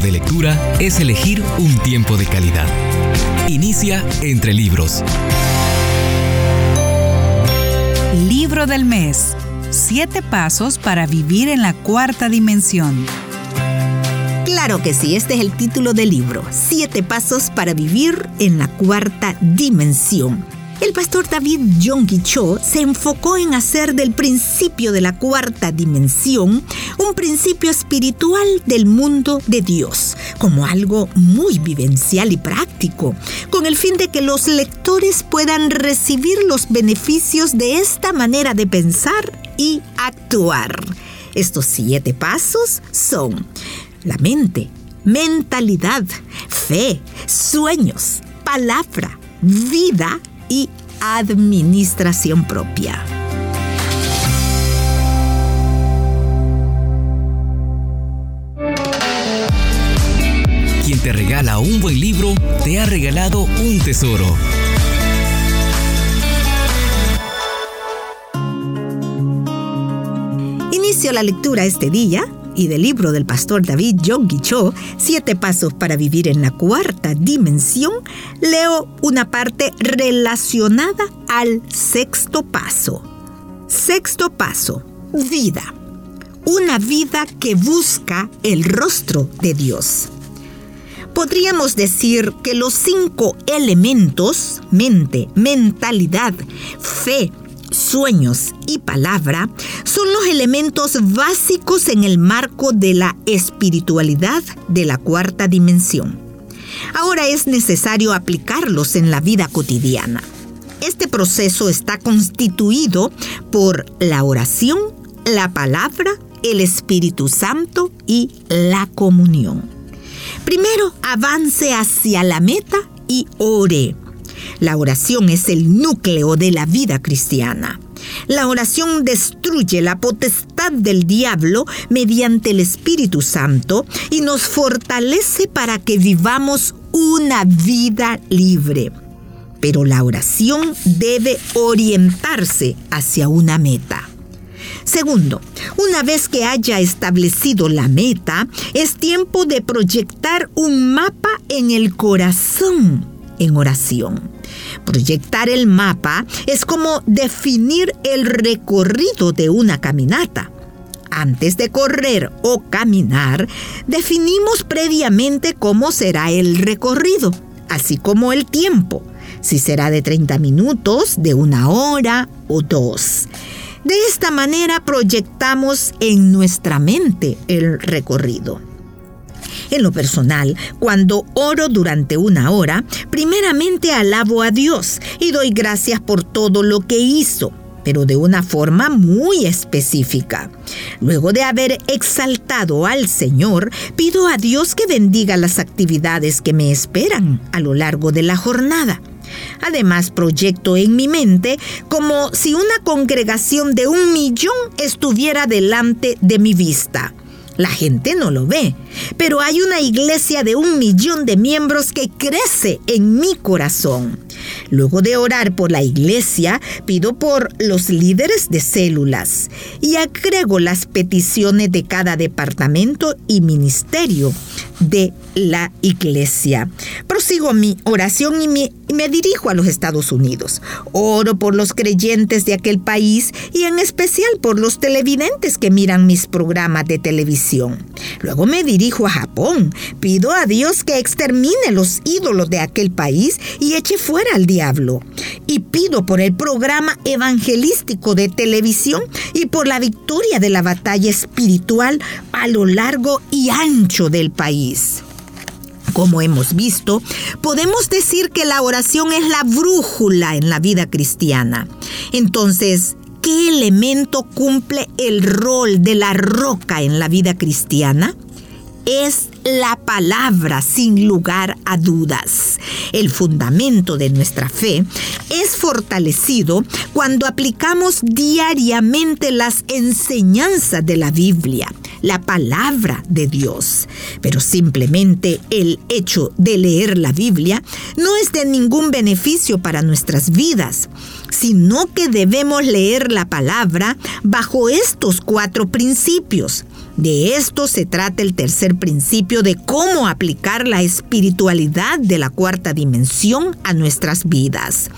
de lectura es elegir un tiempo de calidad. Inicia entre libros. Libro del mes. Siete pasos para vivir en la cuarta dimensión. Claro que sí, este es el título del libro. Siete pasos para vivir en la cuarta dimensión. El pastor David Yonggi Cho se enfocó en hacer del principio de la cuarta dimensión un principio espiritual del mundo de Dios, como algo muy vivencial y práctico, con el fin de que los lectores puedan recibir los beneficios de esta manera de pensar y actuar. Estos siete pasos son la mente, mentalidad, fe, sueños, palabra, vida y administración propia. Quien te regala un buen libro, te ha regalado un tesoro. Inicio la lectura este día y del libro del pastor David Yonggi Cho, Siete Pasos para Vivir en la Cuarta Dimensión, leo una parte relacionada al sexto paso. Sexto paso, vida. Una vida que busca el rostro de Dios. Podríamos decir que los cinco elementos, mente, mentalidad, fe, sueños y palabra son los elementos básicos en el marco de la espiritualidad de la cuarta dimensión. Ahora es necesario aplicarlos en la vida cotidiana. Este proceso está constituido por la oración, la palabra, el Espíritu Santo y la comunión. Primero avance hacia la meta y ore. La oración es el núcleo de la vida cristiana. La oración destruye la potestad del diablo mediante el Espíritu Santo y nos fortalece para que vivamos una vida libre. Pero la oración debe orientarse hacia una meta. Segundo, una vez que haya establecido la meta, es tiempo de proyectar un mapa en el corazón en oración. Proyectar el mapa es como definir el recorrido de una caminata. Antes de correr o caminar, definimos previamente cómo será el recorrido, así como el tiempo, si será de 30 minutos, de una hora o dos. De esta manera proyectamos en nuestra mente el recorrido. En lo personal, cuando oro durante una hora, primeramente alabo a Dios y doy gracias por todo lo que hizo pero de una forma muy específica. Luego de haber exaltado al Señor, pido a Dios que bendiga las actividades que me esperan a lo largo de la jornada. Además, proyecto en mi mente como si una congregación de un millón estuviera delante de mi vista. La gente no lo ve, pero hay una iglesia de un millón de miembros que crece en mi corazón. Luego de orar por la iglesia, pido por los líderes de células y agrego las peticiones de cada departamento y ministerio de la iglesia. Prosigo mi oración y me, dirijo a los Estados Unidos. Oro por los creyentes de aquel país y en especial por los televidentes que miran mis programas de televisión. Luego me dirijo a Japón. Pido a Dios que extermine los ídolos de aquel país y eche fuera al diablo. Y pido por el programa evangelístico de televisión y por la victoria de la batalla espiritual a lo largo y ancho del país. Como hemos visto, podemos decir que la oración es la brújula en la vida cristiana. Entonces, ¿qué elemento cumple el rol de la roca en la vida cristiana? Es la palabra sin lugar a dudas. El fundamento de nuestra fe es fortalecido cuando aplicamos diariamente las enseñanzas de la Biblia la palabra de Dios. Pero simplemente el hecho de leer la Biblia no es de ningún beneficio para nuestras vidas, sino que debemos leer la palabra bajo estos cuatro principios. De esto se trata el tercer principio de cómo aplicar la espiritualidad de la cuarta dimensión a nuestras vidas.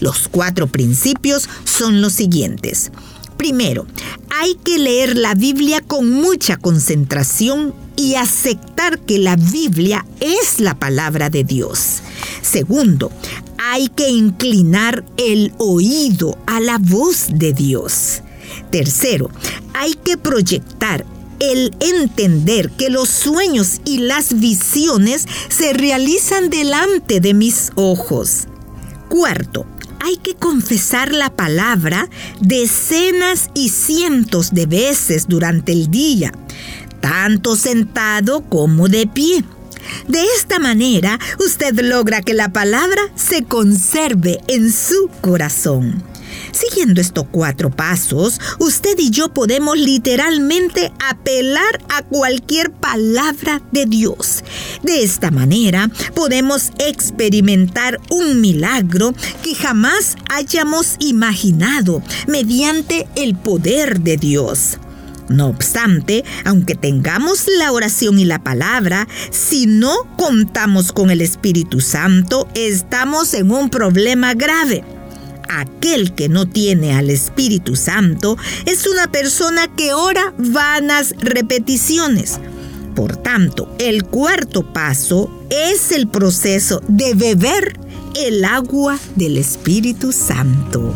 Los cuatro principios son los siguientes. Primero, hay que leer la Biblia con mucha concentración y aceptar que la Biblia es la palabra de Dios. Segundo, hay que inclinar el oído a la voz de Dios. Tercero, hay que proyectar el entender que los sueños y las visiones se realizan delante de mis ojos. Cuarto, hay que confesar la palabra decenas y cientos de veces durante el día, tanto sentado como de pie. De esta manera, usted logra que la palabra se conserve en su corazón. Siguiendo estos cuatro pasos, usted y yo podemos literalmente apelar a cualquier palabra de Dios. De esta manera podemos experimentar un milagro que jamás hayamos imaginado mediante el poder de Dios. No obstante, aunque tengamos la oración y la palabra, si no contamos con el Espíritu Santo, estamos en un problema grave aquel que no tiene al Espíritu Santo es una persona que ora vanas repeticiones. Por tanto, el cuarto paso es el proceso de beber el agua del Espíritu Santo.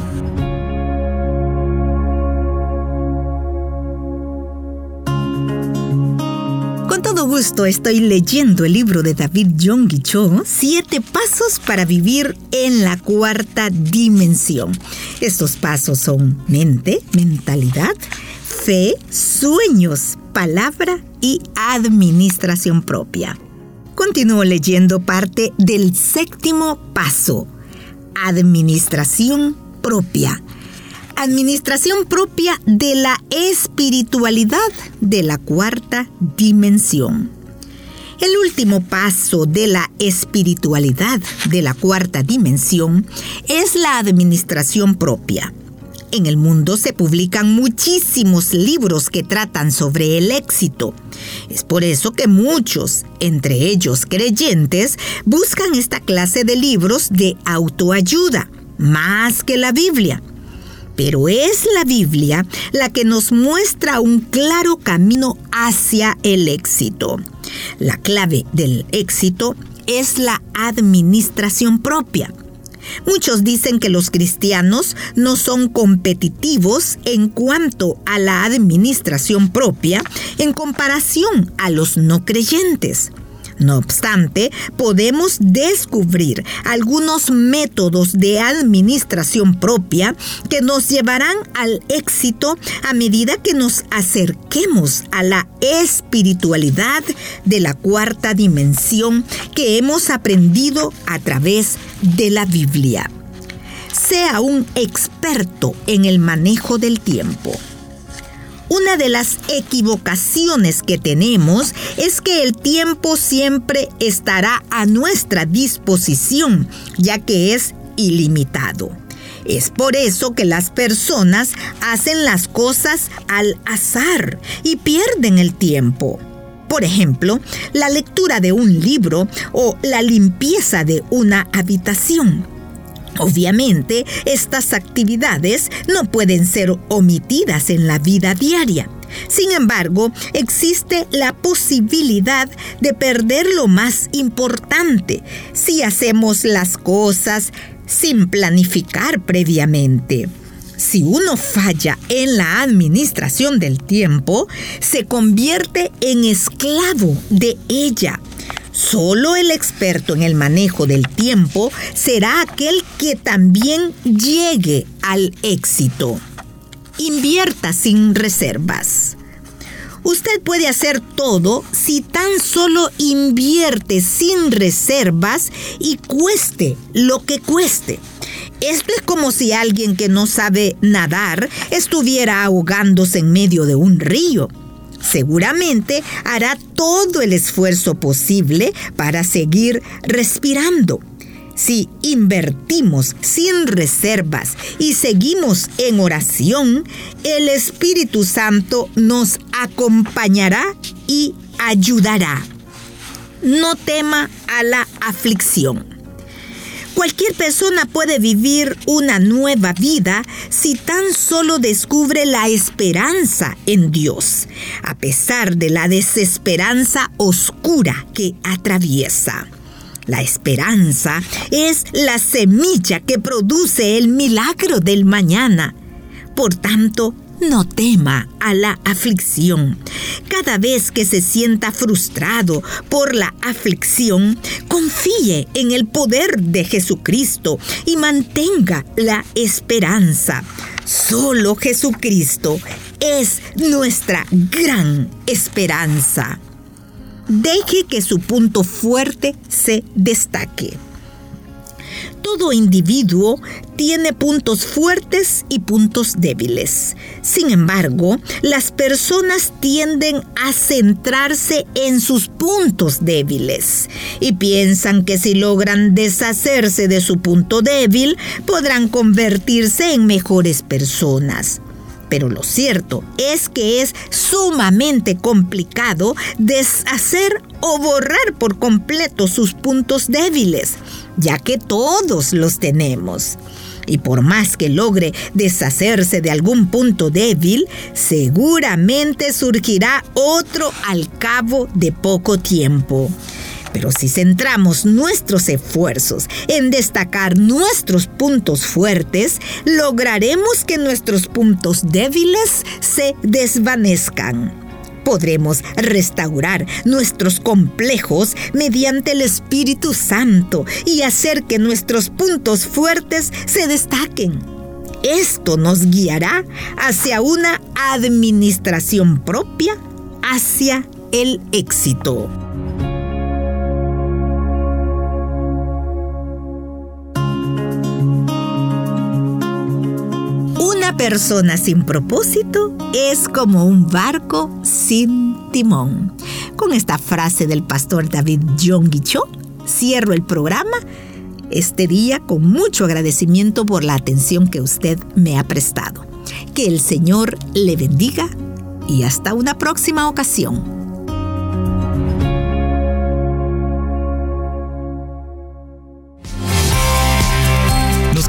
Gusto estoy leyendo el libro de David Yonggi Cho, Siete Pasos para Vivir en la Cuarta Dimensión. Estos pasos son mente, mentalidad, fe, sueños, palabra y administración propia. Continúo leyendo parte del séptimo paso, administración propia administración propia de la espiritualidad de la cuarta dimensión. El último paso de la espiritualidad de la cuarta dimensión es la administración propia. En el mundo se publican muchísimos libros que tratan sobre el éxito. Es por eso que muchos, entre ellos creyentes, buscan esta clase de libros de autoayuda, más que la Biblia pero es la Biblia la que nos muestra un claro camino hacia el éxito. La clave del éxito es la administración propia. Muchos dicen que los cristianos no son competitivos en cuanto a la administración propia en comparación a los no creyentes. No obstante, podemos descubrir algunos métodos de administración propia que nos llevarán al éxito a medida que nos acerquemos a la espiritualidad de la cuarta dimensión que hemos aprendido a través de la Biblia. Sea un experto en el manejo del tiempo. Una de las equivocaciones que tenemos es que el tiempo siempre estará a nuestra disposición, ya que es ilimitado. Es por eso que las personas hacen las cosas al azar y pierden el tiempo. Por ejemplo, la lectura de un libro o la limpieza de una habitación. Obviamente, estas actividades no pueden ser omitidas en la vida diaria. Sin embargo, existe la posibilidad de perder lo más importante si hacemos las cosas sin planificar previamente. Si uno falla en la administración del tiempo, se convierte en esclavo de ella Solo el experto en el manejo del tiempo será aquel que también llegue al éxito. Invierta sin reservas. Usted puede hacer todo si tan solo invierte sin reservas y cueste lo que cueste. Esto es como si alguien que no sabe nadar estuviera ahogándose en medio de un río seguramente hará todo el esfuerzo posible para seguir respirando. Si invertimos sin reservas y seguimos en oración, el Espíritu Santo nos acompañará y ayudará. No tema a la aflicción. Cualquier persona puede vivir una nueva vida si tan solo descubre la esperanza en Dios, a pesar de la desesperanza oscura que atraviesa. La esperanza es la semilla que produce el milagro del mañana. Por tanto, no tema a la aflicción. Cada vez que se sienta frustrado por la aflicción, confíe en el poder de Jesucristo y mantenga la esperanza. Solo Jesucristo es nuestra gran esperanza. Deje que su punto fuerte se destaque. Todo individuo tiene puntos fuertes y puntos débiles. Sin embargo, las personas tienden a centrarse en sus puntos débiles y piensan que si logran deshacerse de su punto débil, podrán convertirse en mejores personas. Pero lo cierto es que es sumamente complicado deshacer o borrar por completo sus puntos débiles, ya que todos los tenemos. Y por más que logre deshacerse de algún punto débil, seguramente surgirá otro al cabo de poco tiempo. Pero si centramos nuestros esfuerzos en destacar nuestros puntos fuertes, lograremos que nuestros puntos débiles se desvanezcan podremos restaurar nuestros complejos mediante el Espíritu Santo y hacer que nuestros puntos fuertes se destaquen. Esto nos guiará hacia una administración propia, hacia el éxito. Persona sin propósito es como un barco sin timón. Con esta frase del pastor David John Guichó, cierro el programa este día con mucho agradecimiento por la atención que usted me ha prestado. Que el Señor le bendiga y hasta una próxima ocasión.